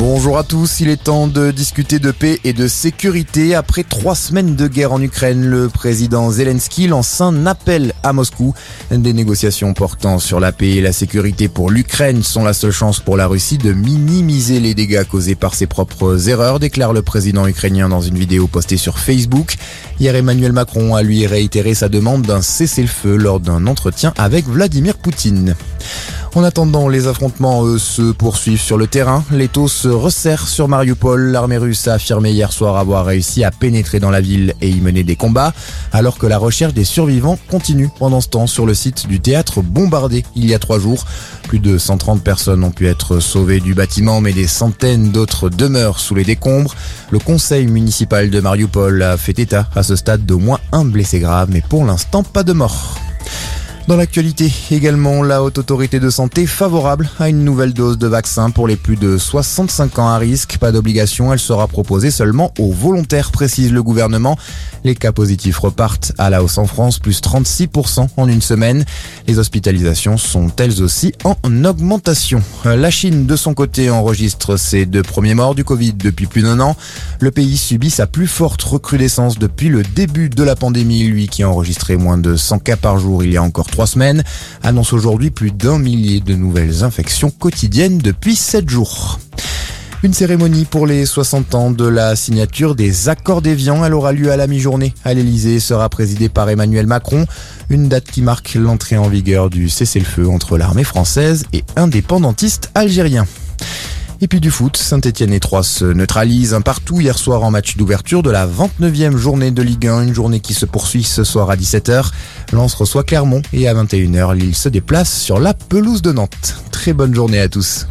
Bonjour à tous, il est temps de discuter de paix et de sécurité. Après trois semaines de guerre en Ukraine, le président Zelensky lance un appel à Moscou. Des négociations portant sur la paix et la sécurité pour l'Ukraine sont la seule chance pour la Russie de minimiser les dégâts causés par ses propres erreurs, déclare le président ukrainien dans une vidéo postée sur Facebook. Hier, Emmanuel Macron a lui réitéré sa demande d'un cessez-le-feu lors d'un entretien avec Vladimir Poutine. En attendant, les affrontements eux, se poursuivent sur le terrain. Les taux se resserrent sur Mariupol. L'armée russe a affirmé hier soir avoir réussi à pénétrer dans la ville et y mener des combats, alors que la recherche des survivants continue pendant ce temps sur le site du théâtre bombardé il y a trois jours. Plus de 130 personnes ont pu être sauvées du bâtiment, mais des centaines d'autres demeurent sous les décombres. Le conseil municipal de Mariupol a fait état à ce stade d'au moins un blessé grave, mais pour l'instant pas de mort. Dans l'actualité également, la haute autorité de santé favorable à une nouvelle dose de vaccin pour les plus de 65 ans à risque. Pas d'obligation, elle sera proposée seulement aux volontaires, précise le gouvernement. Les cas positifs repartent à la hausse en France, plus 36% en une semaine. Les hospitalisations sont elles aussi en augmentation. La Chine, de son côté, enregistre ses deux premiers morts du Covid depuis plus d'un an. Le pays subit sa plus forte recrudescence depuis le début de la pandémie, lui qui a enregistré moins de 100 cas par jour il y a encore trois semaines, annonce aujourd'hui plus d'un millier de nouvelles infections quotidiennes depuis sept jours. Une cérémonie pour les 60 ans de la signature des accords d'Évian. Elle aura lieu à la mi-journée à l'Elysée sera présidée par Emmanuel Macron. Une date qui marque l'entrée en vigueur du cessez-le-feu entre l'armée française et indépendantistes algériens. Et puis du foot, Saint-Etienne et Troyes se neutralisent un partout hier soir en match d'ouverture de la 29e journée de Ligue 1, une journée qui se poursuit ce soir à 17h. Lens reçoit Clermont et à 21h, Lille se déplace sur la pelouse de Nantes. Très bonne journée à tous.